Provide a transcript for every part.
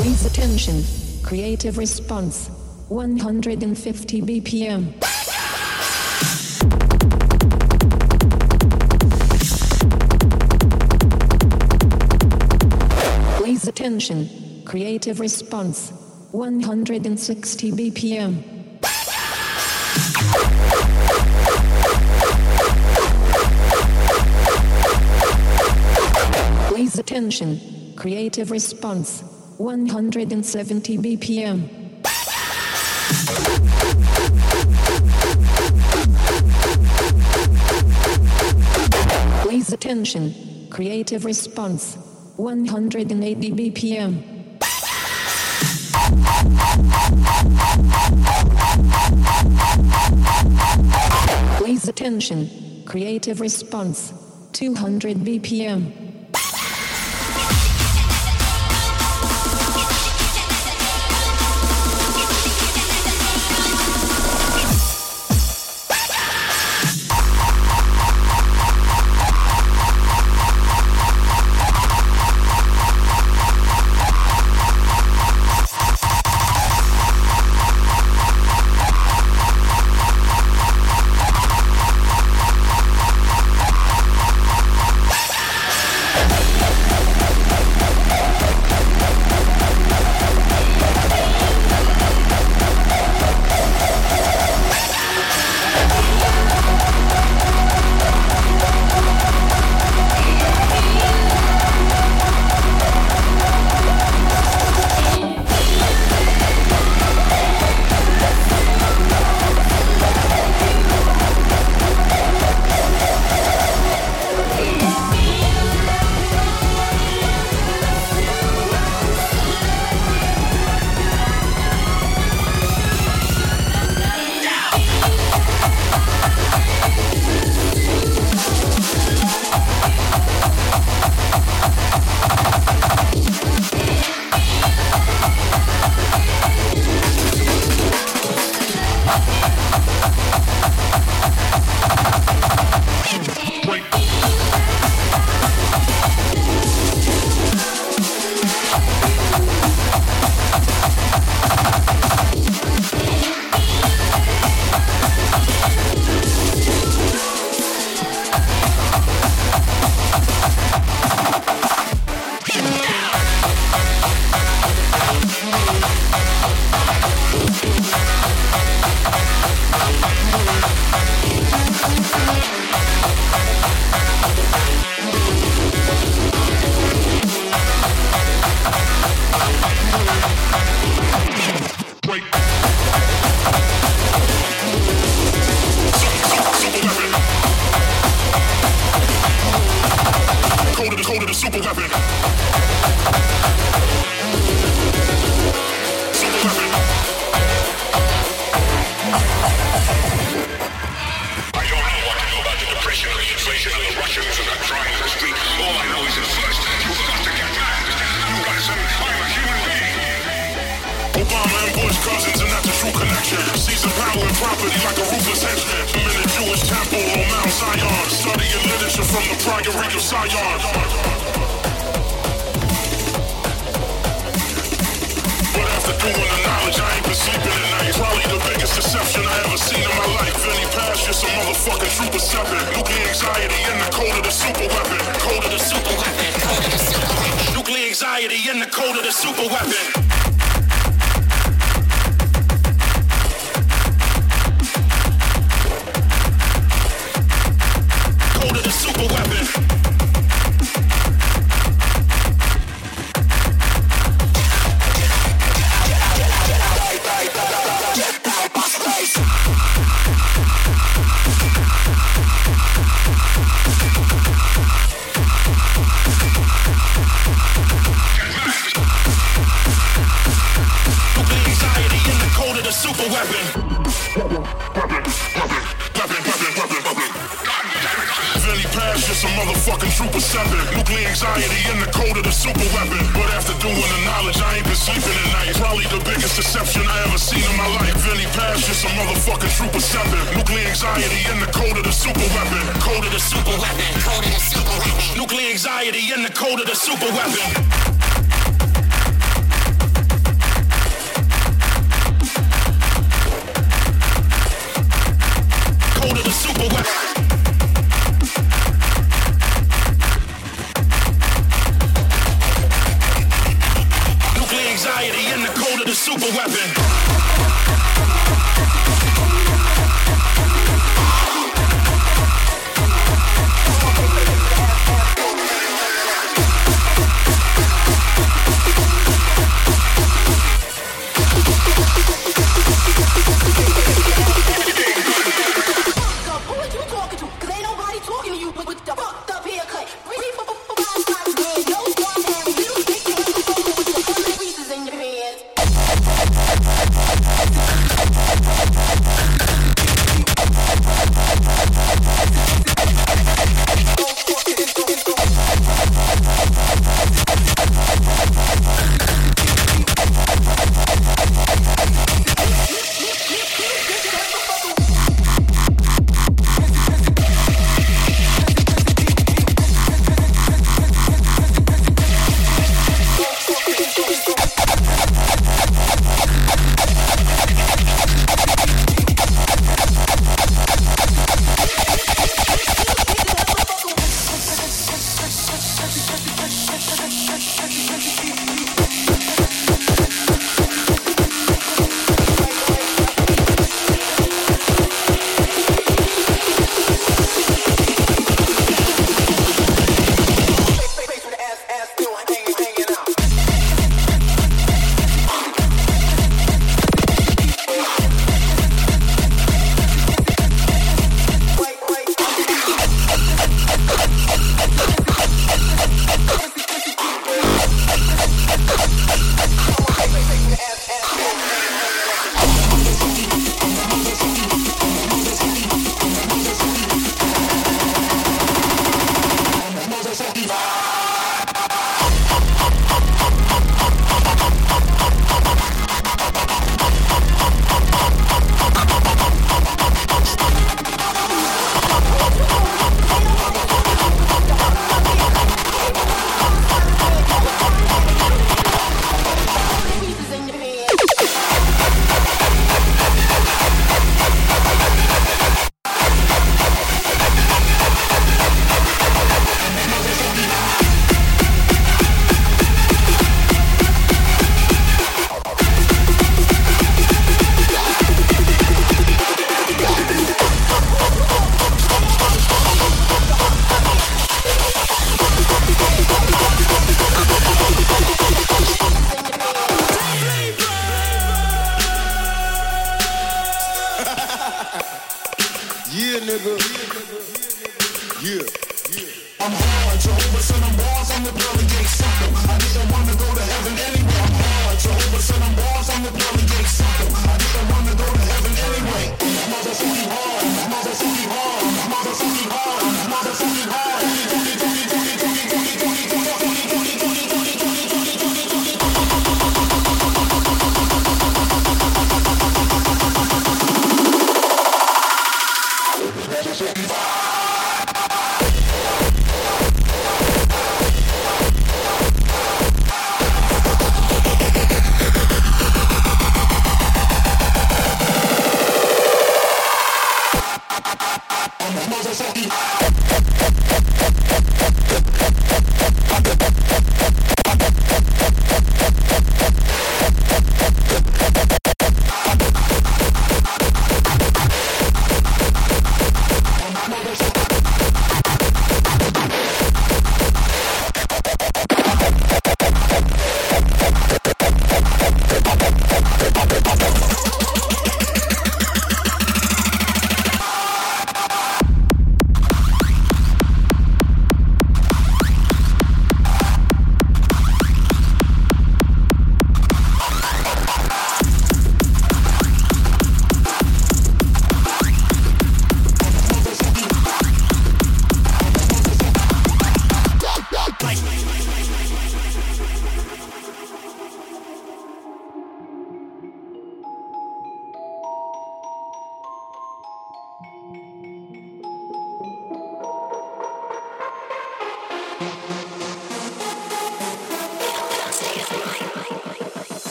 Please attention. Creative response. 150 BPM. Please attention. Creative response. 160 BPM. Please attention. Creative response. 170 BPM. Please attention. Creative response. 180 BPM. Please attention. Creative response. 200 BPM. The knowledge, I ain't been sleeping at night. Probably the biggest deception I ever seen in my life. Any past just a motherfucking. Nuclear anxiety in the code of the. Code of the. Code of the. Nuclear anxiety in the code of the super weapon. super weapon. Code of the super weapon.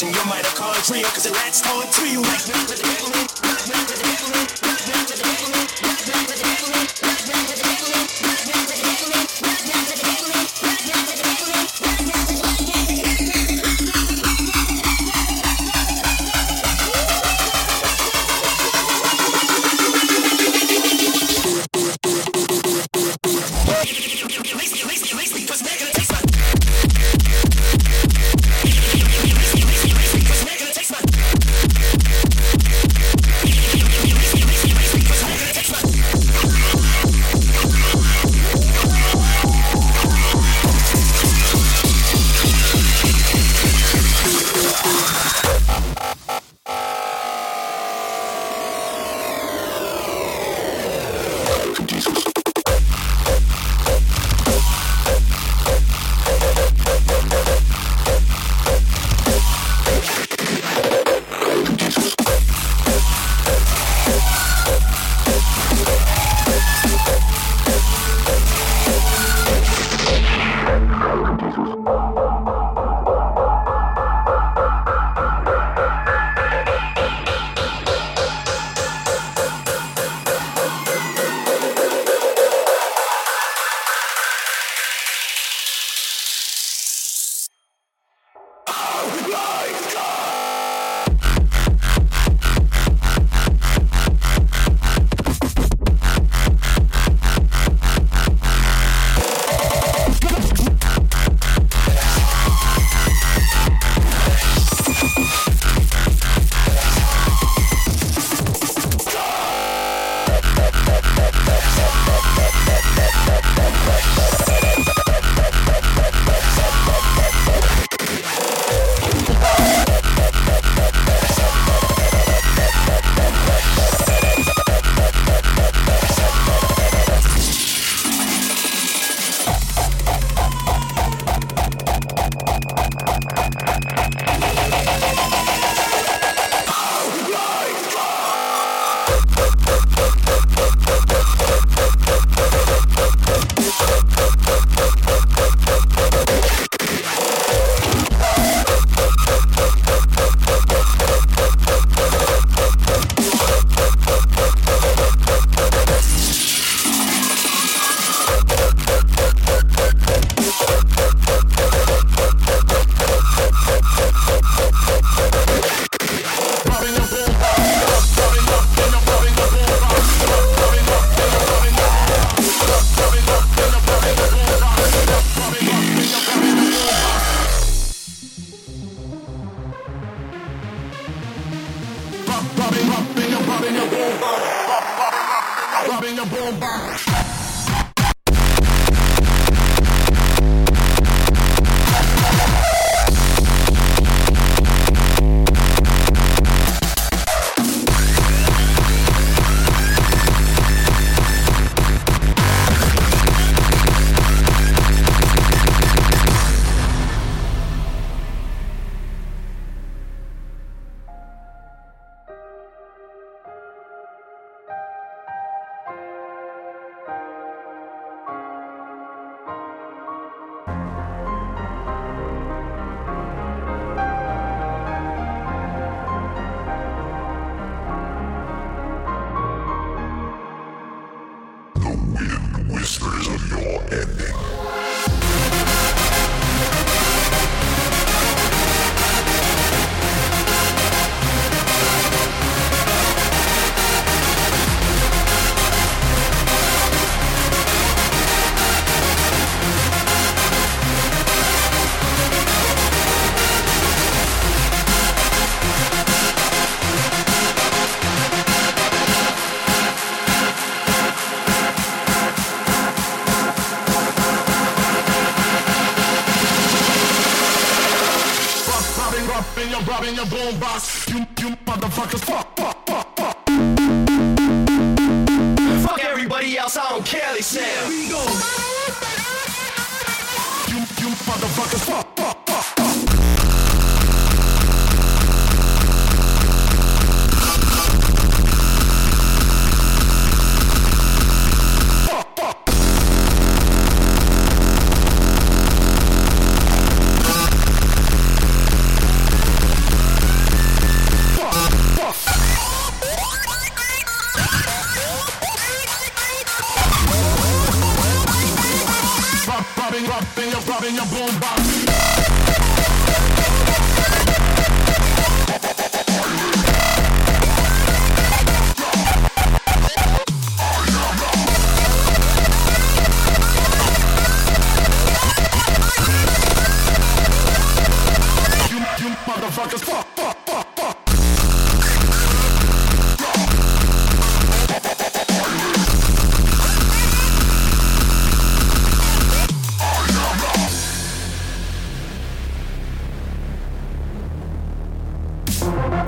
Something's in your mitochondria, cause it latched on to you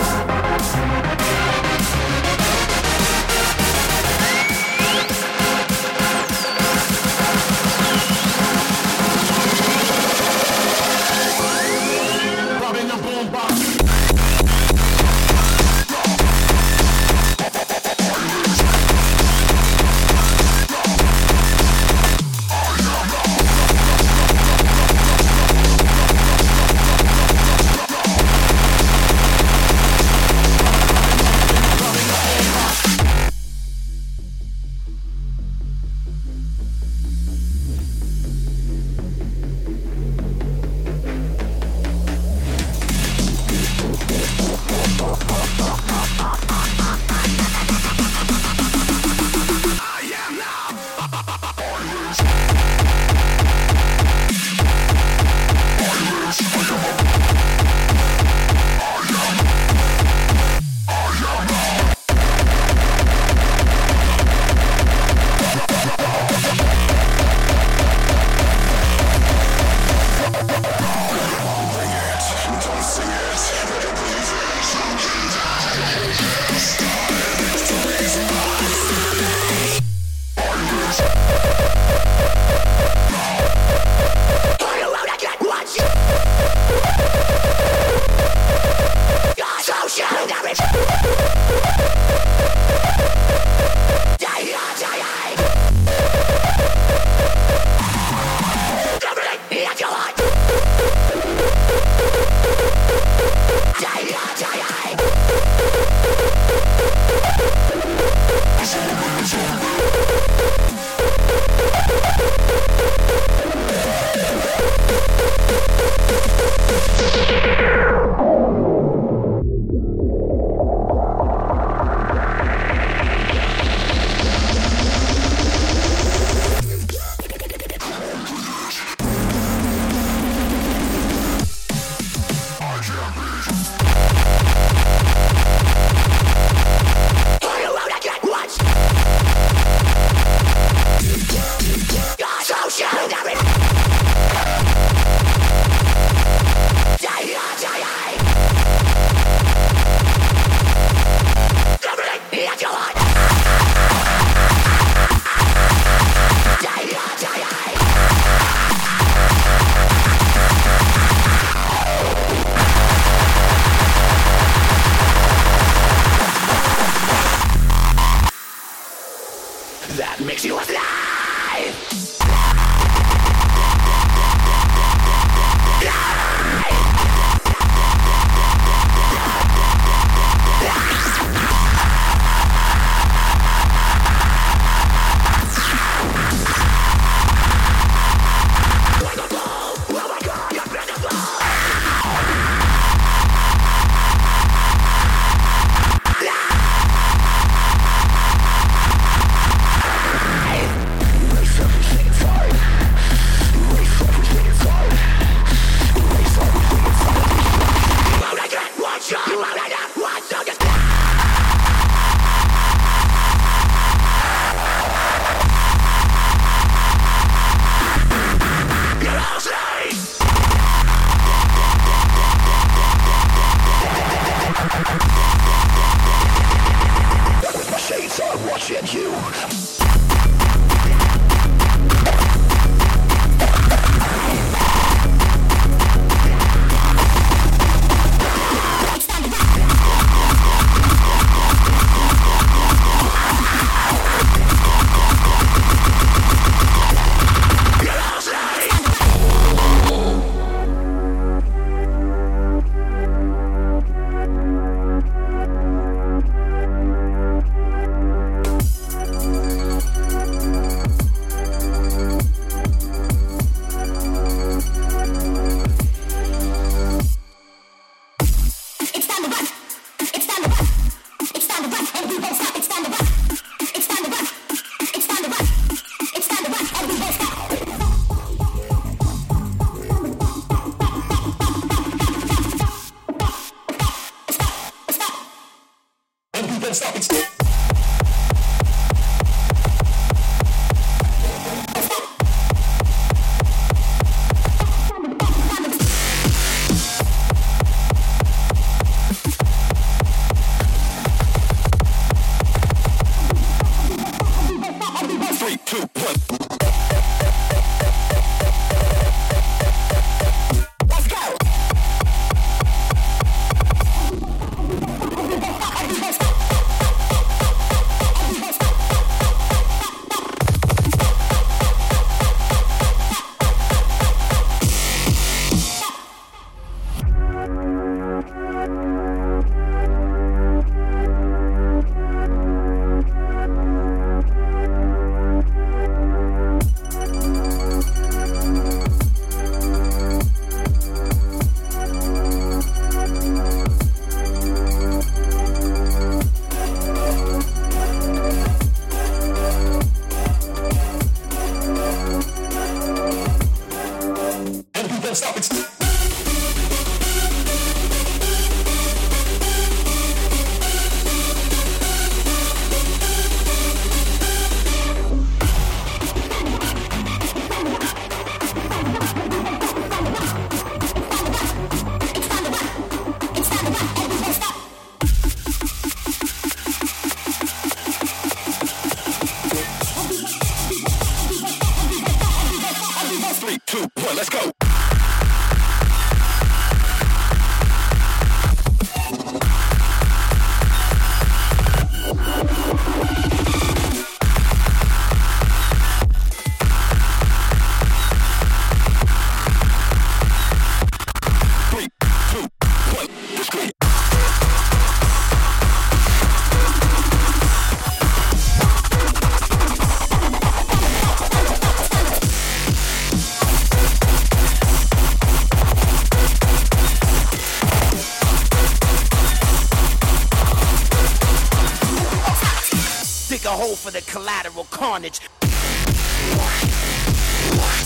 carnage.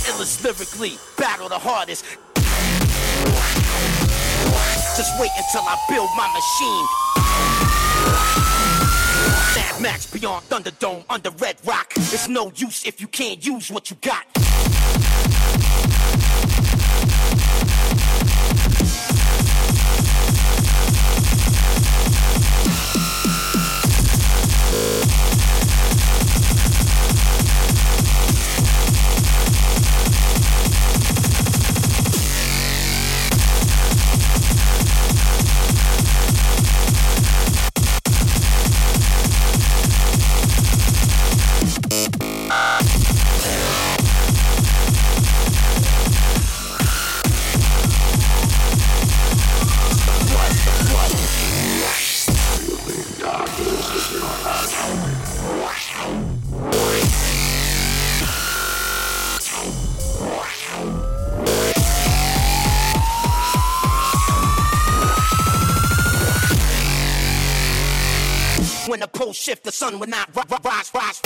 Illest lyrically, battle the hardest. Just wait until I build my machine. Mad Max beyond Thunderdome under Red Rock. It's no use if you can't use what you got. Sun will not rise, rise. radioactive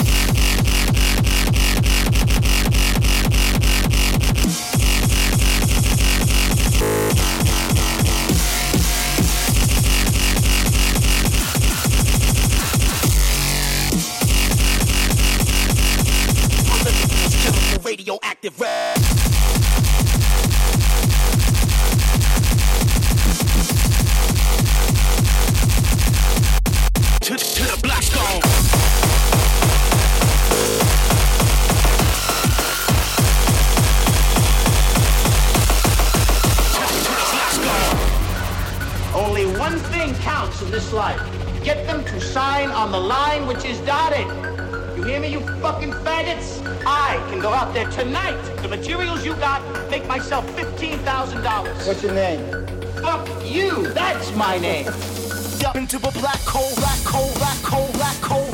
fucking faggots? I can go out there tonight. The materials you got make myself $15,000. What's your name? Fuck you. That's my name. Up into a black hole, black hole, black hole, black hole,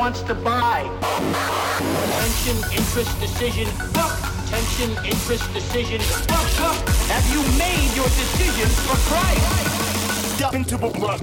wants to buy. Tension, interest, decision. Fuck. Tension, interest, decision. Fuck, fuck. Have you made your decision for Christ? Step into the blood.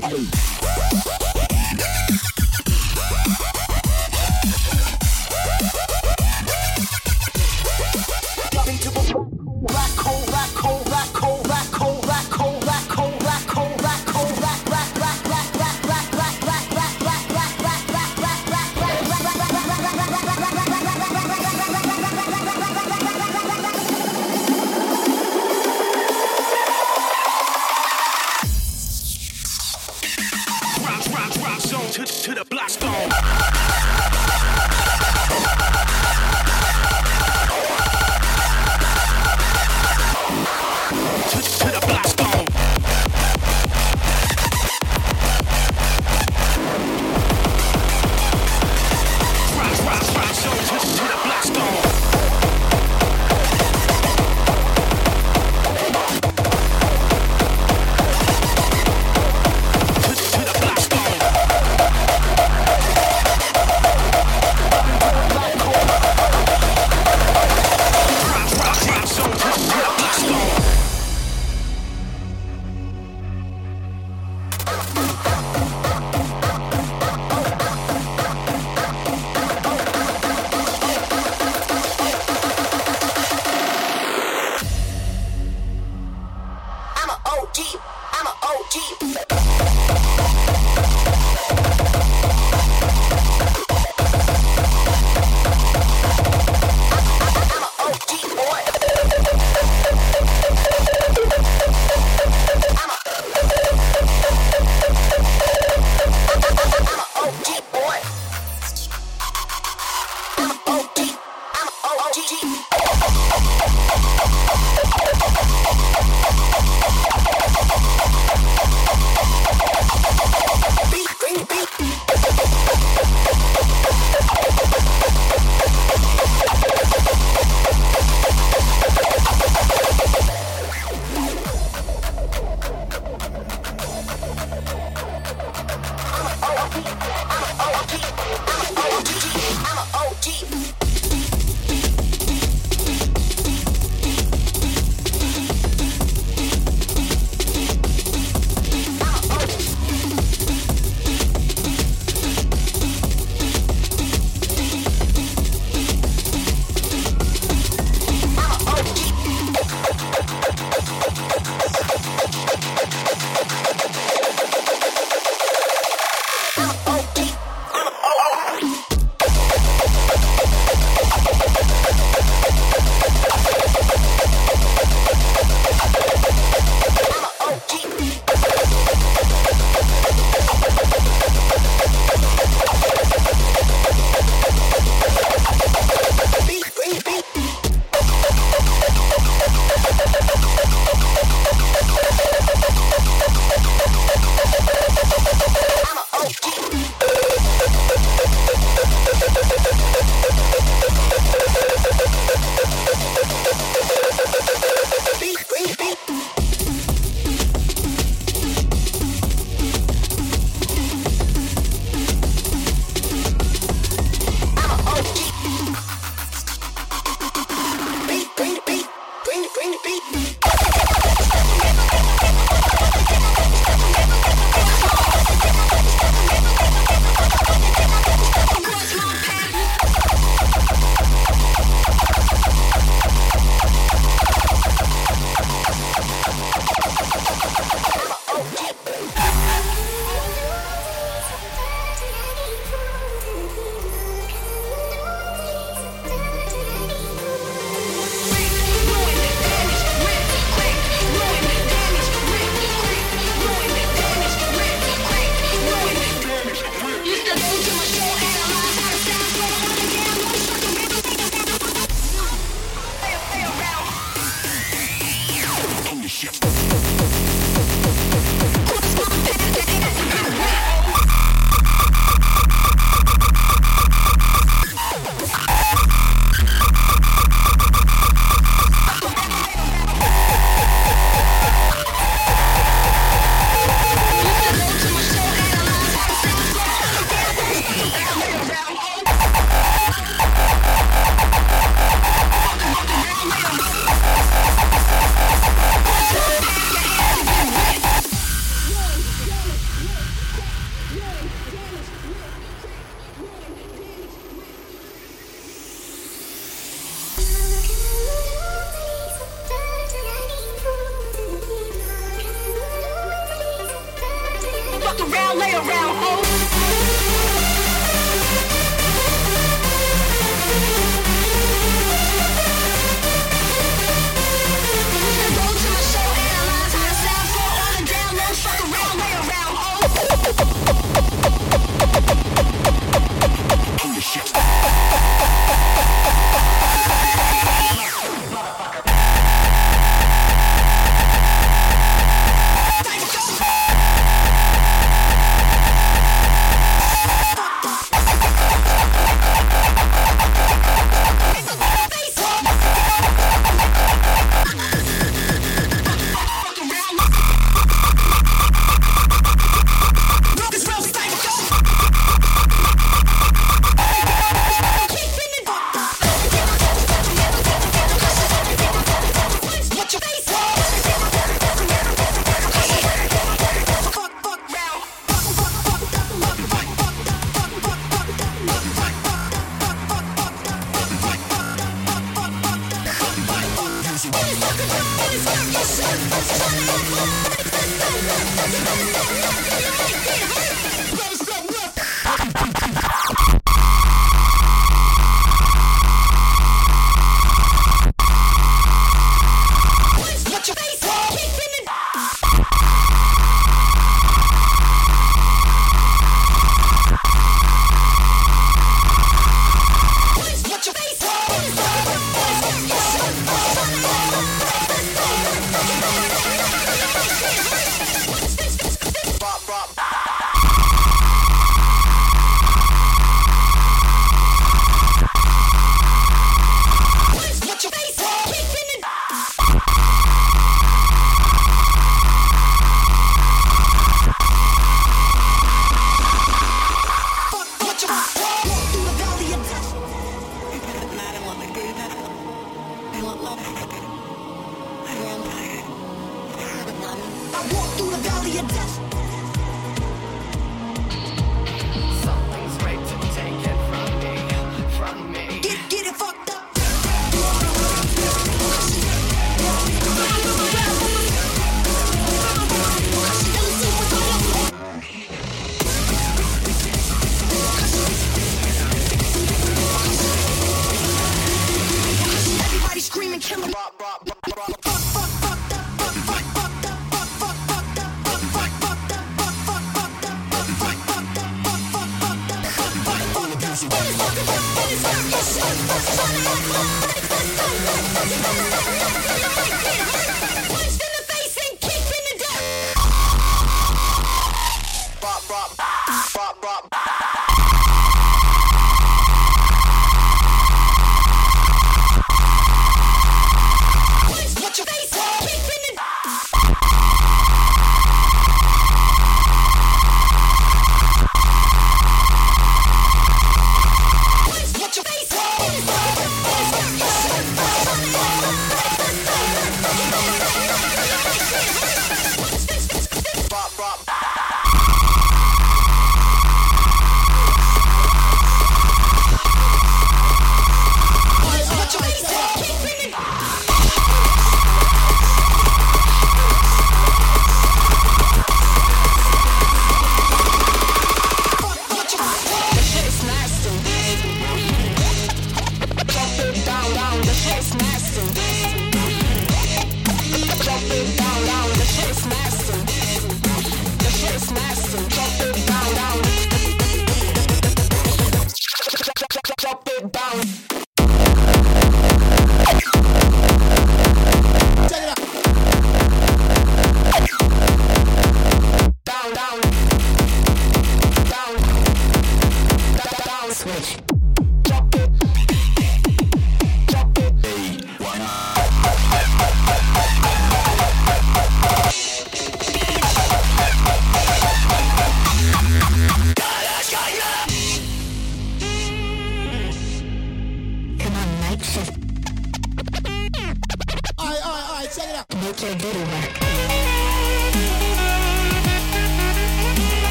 Thank you.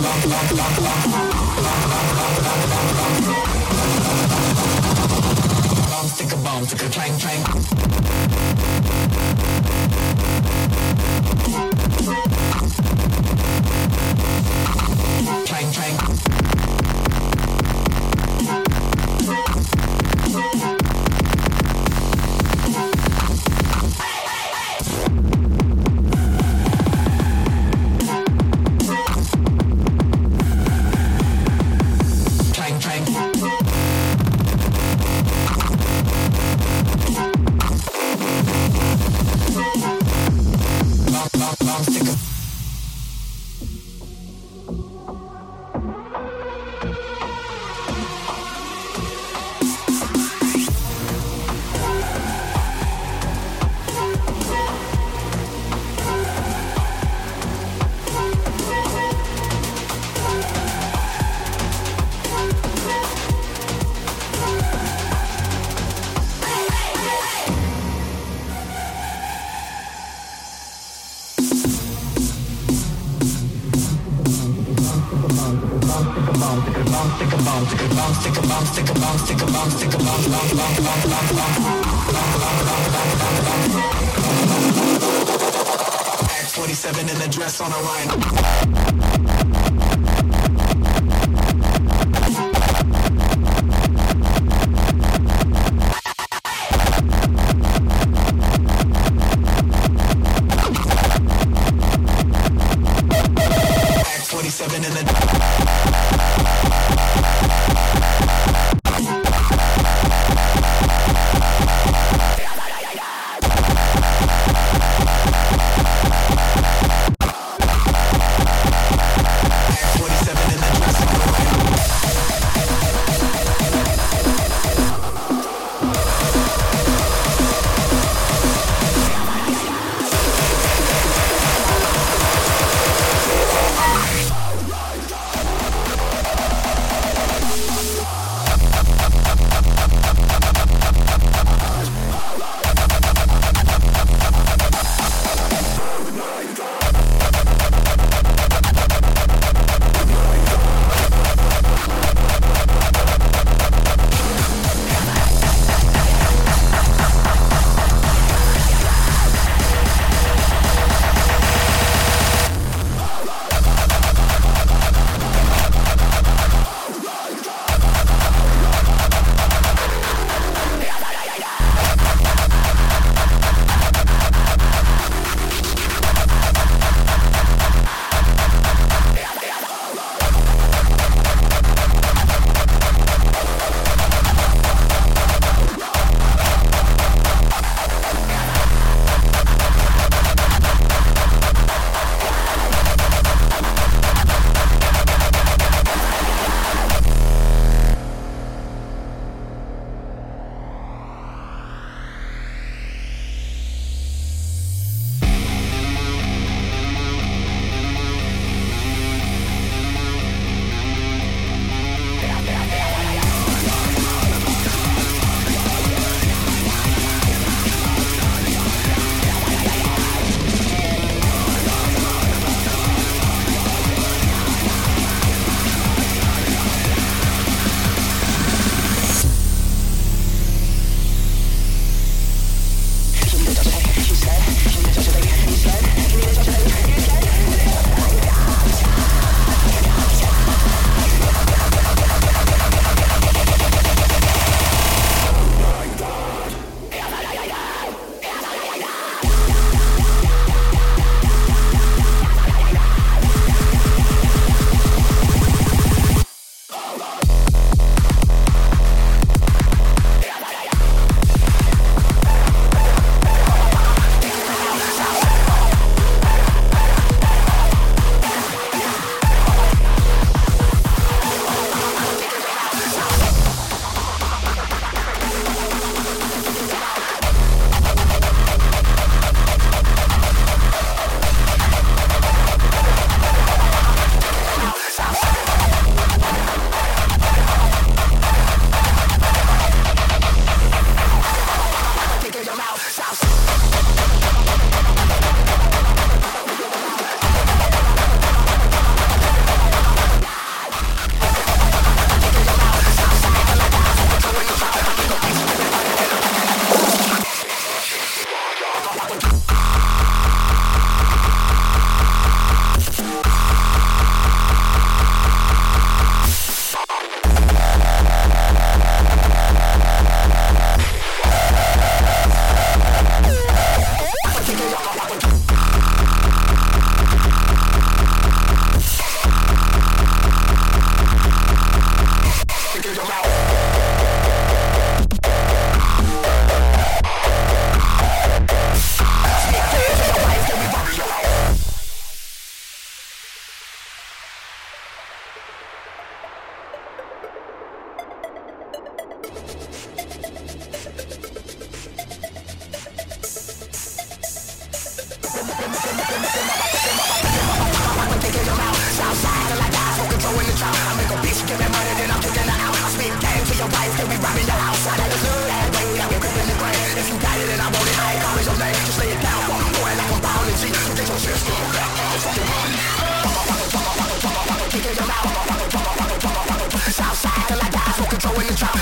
lock, lock, lock, lock. 47 in the dress on a line.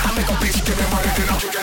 Thank